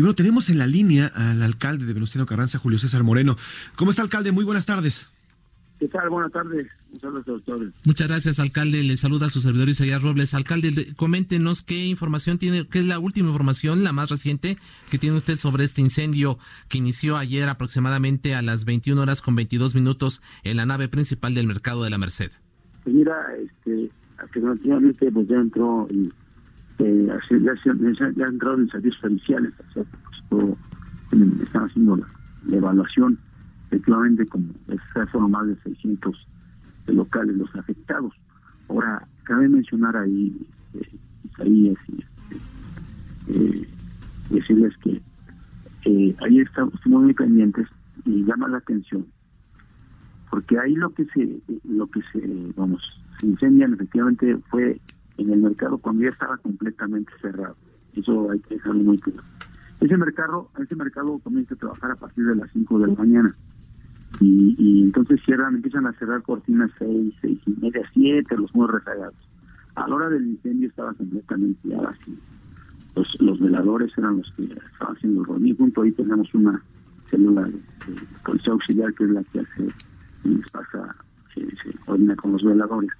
Y bueno, tenemos en la línea al alcalde de Venustiano Carranza, Julio César Moreno. ¿Cómo está, alcalde? Muy buenas tardes. ¿Qué tal? Buenas tardes. Muchas Muchas gracias, alcalde. Le saluda a su servidor Isaías Robles. Alcalde, coméntenos qué información tiene, qué es la última información, la más reciente, que tiene usted sobre este incendio que inició ayer aproximadamente a las 21 horas con 22 minutos en la nave principal del Mercado de la Merced. Pues mira, este, afirmativamente pues ya entró y eh, ya, ya, entraron en servicios periciales, están haciendo la evaluación efectivamente como fueron más de 600 locales los afectados. Ahora, cabe mencionar ahí, eh, Isaías, y, eh, decirles que eh, ahí estamos muy pendientes y llama la atención, porque ahí lo que se, lo que se, vamos, se incendian efectivamente fue en el mercado cuando ya estaba completamente cerrado. Eso hay que dejarlo muy claro. Ese mercado, ese mercado comienza a trabajar a partir de las 5 de la mañana y, y entonces cierran, empiezan a cerrar cortinas seis, seis y media, siete, los muy rezagados. A la hora del incendio estaba completamente ya vacío. Los, veladores eran los que estaban haciendo el rodillo. Junto ahí tenemos una célula de, policía auxiliar que es la que hace y pasa, se, se coordina con los veladores.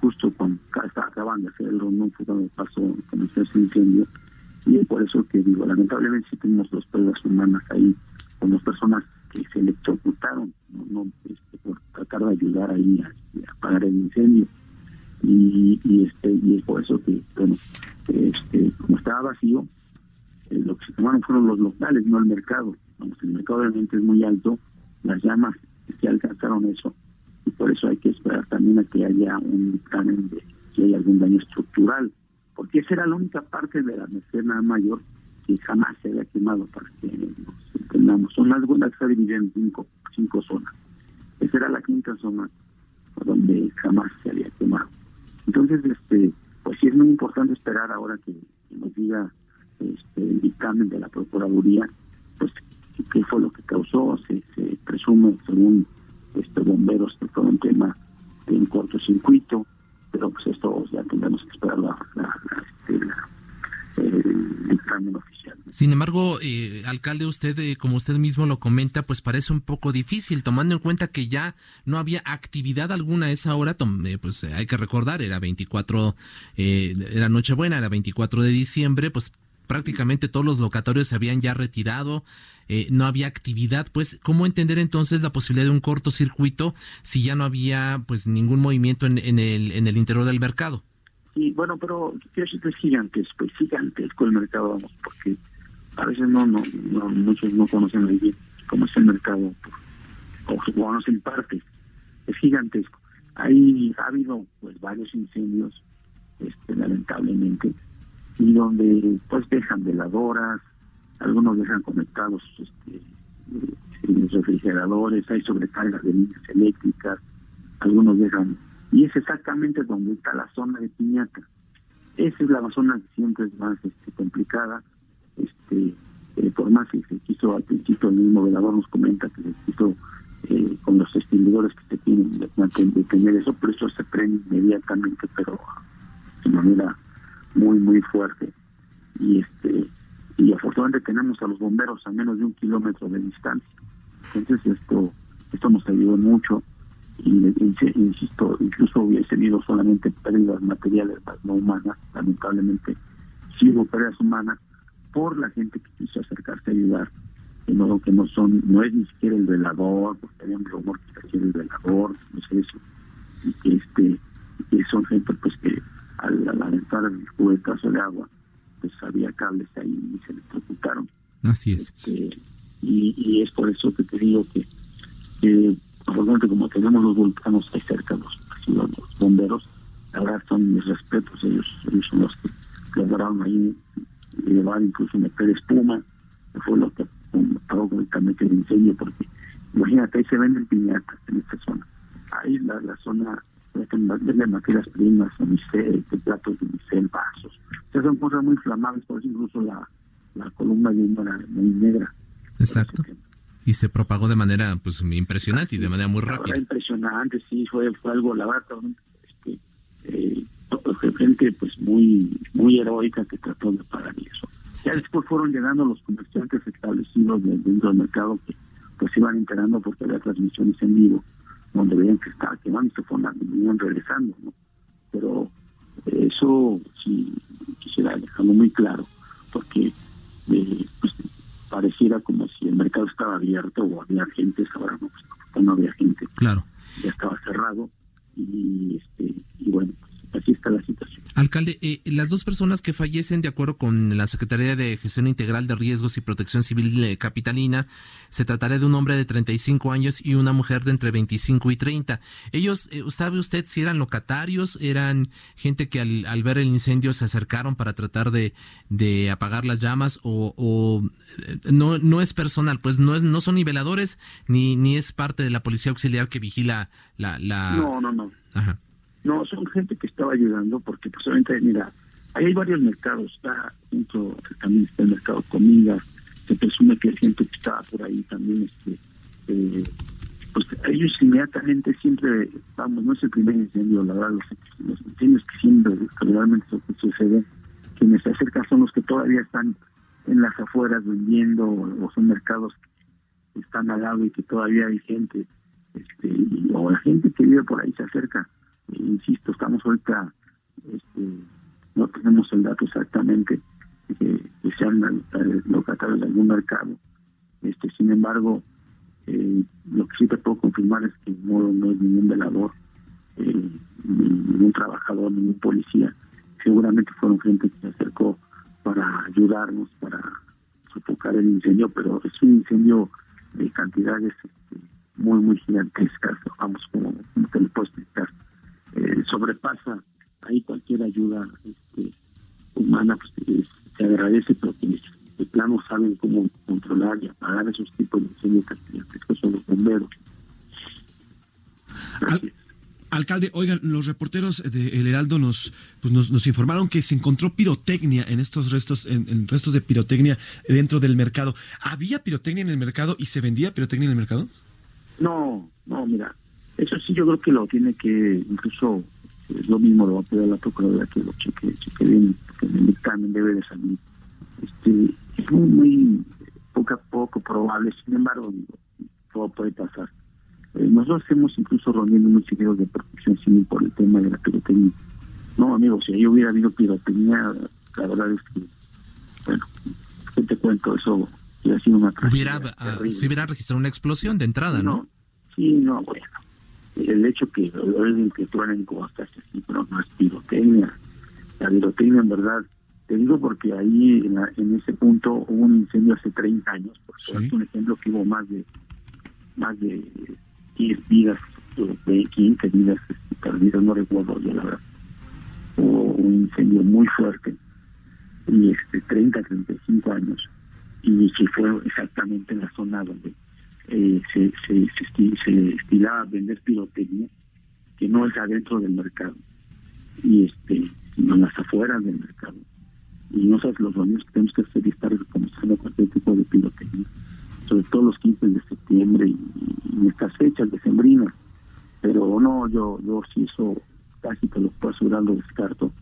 Justo cuando acabando de hacer el rondón fue cuando pasó, comenzó ese incendio. Y es por eso que digo, lamentablemente sí tenemos dos pruebas humanas ahí, con dos personas que se electrocutaron no, no este, por tratar de ayudar ahí a, apagar el incendio. Y, y, este y es por eso que bueno este como estaba vacío eh, lo que se tomaron fueron los locales no el mercado. Vamos el mercado obviamente es muy alto las llamas que alcanzaron eso y por eso hay que esperar también a que haya un dictamen de si hay algún daño estructural porque esa era la única parte de la mecena mayor que jamás se había quemado para que nos entendamos. Son las buenas que se dividen en cinco, cinco zonas. Esa era la quinta zona donde jamás se había quemado. Entonces, este, pues sí es muy importante esperar ahora que, nos diga este, el dictamen de la Procuraduría, pues qué fue lo que causó, se, se presume según este bomberos que fue un tema de un cortocircuito, pero pues esto ya tendremos que esperar la, la, este, el dictamen oficial. Sin embargo, eh, alcalde, usted, eh, como usted mismo lo comenta, pues parece un poco difícil, tomando en cuenta que ya no había actividad alguna a esa hora, eh, pues hay que recordar, era 24, era Nochebuena, era 24 de diciembre, pues prácticamente todos los locatorios se habían ya retirado, no había actividad, pues, ¿cómo entender entonces la posibilidad de un cortocircuito si ya no había pues ningún movimiento en, en, el, en el interior del mercado? Sí, bueno, pero es gigantesco, pues gigantesco el mercado, vamos, porque a veces no, no, no muchos no conocen muy bien cómo es el mercado, o conocen parte, es gigantesco. Ahí ha habido pues varios incendios, este, lamentablemente, y donde pues dejan veladoras, algunos dejan conectados este, los refrigeradores, hay sobrecargas de líneas eléctricas, algunos dejan, y es exactamente donde está la zona de piñata. Esa es la zona que siempre es más este, complicada, este eh, por más que se quiso al principio el mismo velador nos comenta que se quiso eh, con los extinguidores que se tienen de, tener eso, pero eso se prende inmediatamente, pero de manera muy muy fuerte. Y este y afortunadamente tenemos a los bomberos a menos de un kilómetro de distancia. Entonces esto esto nos ayudó mucho y, insisto incluso hubiese tenido solamente pérdidas materiales no humanas lamentablemente sí hubo pérdidas humanas por la gente que quiso acercarse a ayudar, de modo que no son, no es ni siquiera el velador, porque había un rumor que era el velador, no sé eso, y que este, que son gente pues que al, al aventar el cubetazo de agua, pues había cables ahí y se electrocutaron. Así es. Este, y, y es por eso que te digo que, que como tenemos los volcanos ahí cerca, los, los bomberos, la verdad son mis respetos, ellos, ellos son los que lograron ahí llevar incluso meter espuma, que fue lo que provocó directamente el incendio, porque imagínate, ahí se venden piñatas en esta zona. Ahí la, la zona venden materias primas, unicel, platos de unicel, vasos. O sea, son cosas muy inflamables, por eso incluso la, la columna de humo era muy negra. Exacto. Y se propagó de manera pues impresionante y de manera muy rápida. Impresionante, sí, fue, fue algo, la verdad, este, eh, gente pues muy muy heroica que trató de parar eso. Ya después fueron llegando los comerciantes establecidos dentro del mercado que pues iban enterando porque había transmisiones en vivo donde veían que estaba quemando y se fueron venían regresando, ¿no? Pero eso sí quisiera dejarlo muy claro porque eh, pues, pareciera como si el mercado estaba abierto o había gente, ahora no, pues, no había gente. Claro. Ya estaba cerrado y, este, y bueno, así está la situación. Alcalde, eh, las dos personas que fallecen, de acuerdo con la Secretaría de Gestión Integral de Riesgos y Protección Civil Capitalina, se tratará de un hombre de 35 años y una mujer de entre 25 y 30. Ellos, eh, ¿sabe usted si eran locatarios? ¿Eran gente que al, ver el incendio se acercaron para tratar de, de apagar las llamas? ¿O, eh, no, no es personal? Pues no, es, no son niveladores ni, ni es parte de la policía auxiliar que vigila la... la... No, no, no. Ajá. No, son gente que estaba ayudando porque pues obviamente, mira, ahí hay varios mercados, está dentro, también está el mercado comida, se presume que hay gente que estaba por ahí también, este, eh, pues ellos inmediatamente siempre, vamos, no es el primer incendio, la verdad, los, los incendios que siempre, generalmente sucede, quienes se acercan son los que todavía están en las afueras vendiendo o son mercados que están al lado y que todavía hay gente, este, o la gente que vive por ahí se acerca insisto, estamos ahorita, este, no tenemos el dato exactamente que sean locatarios de algún mercado. Este, sin embargo, eh, lo que sí te puedo confirmar es que no, no es ningún velador, eh, ningún trabajador, ningún policía. Seguramente fueron gente que se acercó para ayudarnos, para sofocar el incendio, pero es un incendio de cantidades este, muy, muy gigantescas, vamos, como, como te. Eh, sobrepasa ahí cualquier ayuda este, humana, pues se agradece, pero quienes de plano saben cómo controlar y apagar esos tipos de incendios que son los bomberos. alcalde, oigan, los reporteros de El Heraldo nos, pues nos, nos, informaron que se encontró pirotecnia en estos restos, en, restos de pirotecnia dentro del mercado. ¿Había pirotecnia en el mercado y se vendía pirotecnia en el mercado? No, no, mira, eso sí, yo creo que lo tiene que, incluso es lo mismo, lo va a pedir a la Procuraduría que lo cheque, cheque bien, porque el dictamen debe de salir. Este, es muy, muy poco a poco probable, sin embargo, todo puede pasar. Eh, nosotros hemos incluso reunido unos ingenieros de protección civil por el tema de la pirotecnia. No, amigos, si ahí hubiera habido pirotecnia, la verdad es que, bueno, ¿qué te cuento? Eso hubiera sido una... Hubiera, uh, si hubiera registrado una explosión de entrada, ¿no? no sí, no, bueno el hecho que el que truenen cosas así, pero no es pirotecnia. La pirotecnia en verdad, te digo porque ahí en, en ese punto hubo un incendio hace 30 años, por es un ejemplo que hubo más de más de 10 vidas, de 15 vidas este, perdidas, no recuerdo yo la verdad. Hubo un incendio muy fuerte y este 30, 35 años y que fue exactamente en la zona donde eh, se, se, se, estilaba vender pirotecnia que no es adentro del mercado y este sino en las afueras del mercado. Y no sabes los baños que tenemos que hacer y estar recompensando cualquier tipo de pirotecnia sobre todo los 15 de septiembre y, y estas fechas decembrinas. Pero no yo yo sí eso casi te lo puedo asegurar lo descarto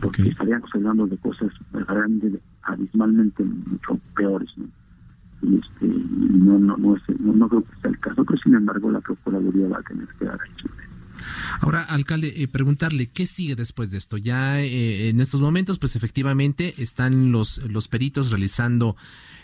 porque estaríamos hablando de cosas realmente abismalmente mucho peores ¿no? Este, no, no, no, no, creo que sea el caso, pero sin embargo la Procuraduría va a tener que dar ahí. Ahora, alcalde, eh, preguntarle, ¿qué sigue después de esto? Ya eh, en estos momentos, pues efectivamente están los, los peritos realizando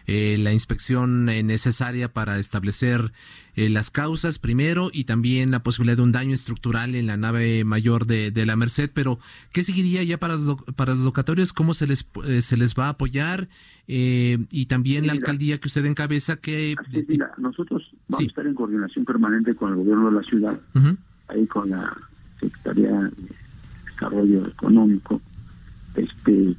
eh, la inspección necesaria para establecer las causas primero y también la posibilidad de un daño estructural en la nave mayor de, la Merced, pero ¿qué seguiría ya para los, para los locatorios? ¿Cómo se les, se les va a apoyar? y también la alcaldía que usted encabeza, que... mira, nosotros vamos a estar en coordinación permanente con el gobierno de la ciudad ahí con la Secretaría de Desarrollo Económico, este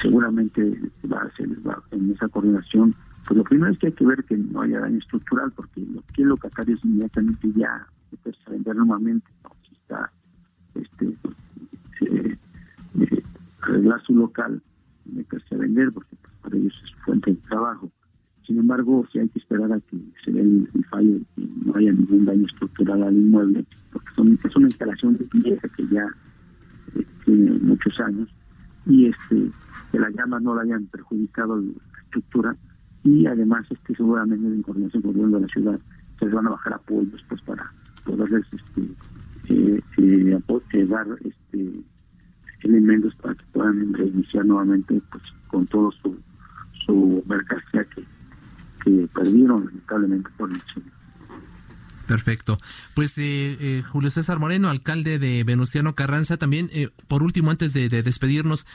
seguramente va va, se les va en esa coordinación. Pues lo primero es que hay que ver que no haya daño estructural, porque lo que es locatario es inmediatamente ya se vender nuevamente, si está este, eh, arreglar su local, meterse a vender, porque pues, para ellos es su fuente de trabajo. Sin embargo, si hay que esperar a que se dé el, fallo y no haya ningún daño estructural al inmueble, porque son, es una instalación de pieza que ya eh, tiene muchos años y este que la llama no la hayan estructura y además este seguramente en coordinación con el gobierno de la ciudad se van a bajar apoyos pues para poderles este eh, eh, eh, dar este elementos para que puedan reiniciar nuevamente pues con todo su su mercancía que que perdieron lamentablemente por el incendio. Perfecto. Pues eh, eh, Julio César Moreno, alcalde de Venustiano Carranza, también, eh, por último, antes de, despedirnos,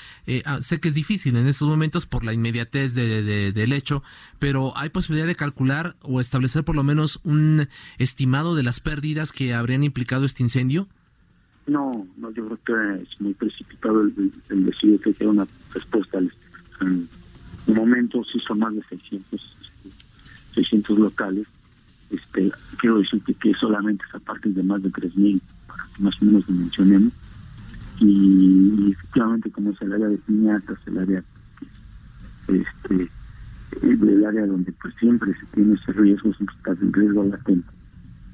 ah, sé que es difícil en estos momentos por la inmediatez de, del hecho, pero ¿hay posibilidad de calcular o establecer por lo menos un estimado de las pérdidas que habrían implicado este incendio? No, no, yo creo que es muy precipitado el, decir que hay una respuesta. En un momento sí son más de 600 600 locales. Este, quiero decirte que solamente esa parte es de más de 3.000, para que más o menos dimensionemos. Y, efectivamente, como es el área de piñatas, el área este el área donde pues siempre se tiene ese riesgo, siempre está en riesgo latente.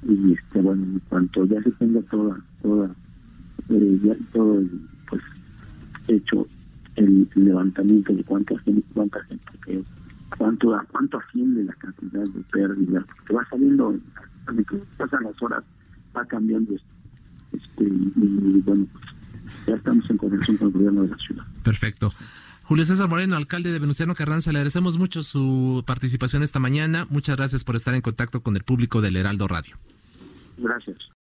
Y este bueno, en cuanto ya se tenga toda, toda, eh, ya todo pues hecho el, levantamiento de cuánta gente que cuánto cuánto asciende la cantidad de pérdidas que va saliendo que pasan las horas va cambiando este y, bueno pues ya estamos en conexión con el gobierno de la ciudad perfecto Julio César Moreno, alcalde de Venustiano Carranza, le agradecemos mucho su participación esta mañana. Muchas gracias por estar en contacto con el público del Heraldo Radio. Gracias.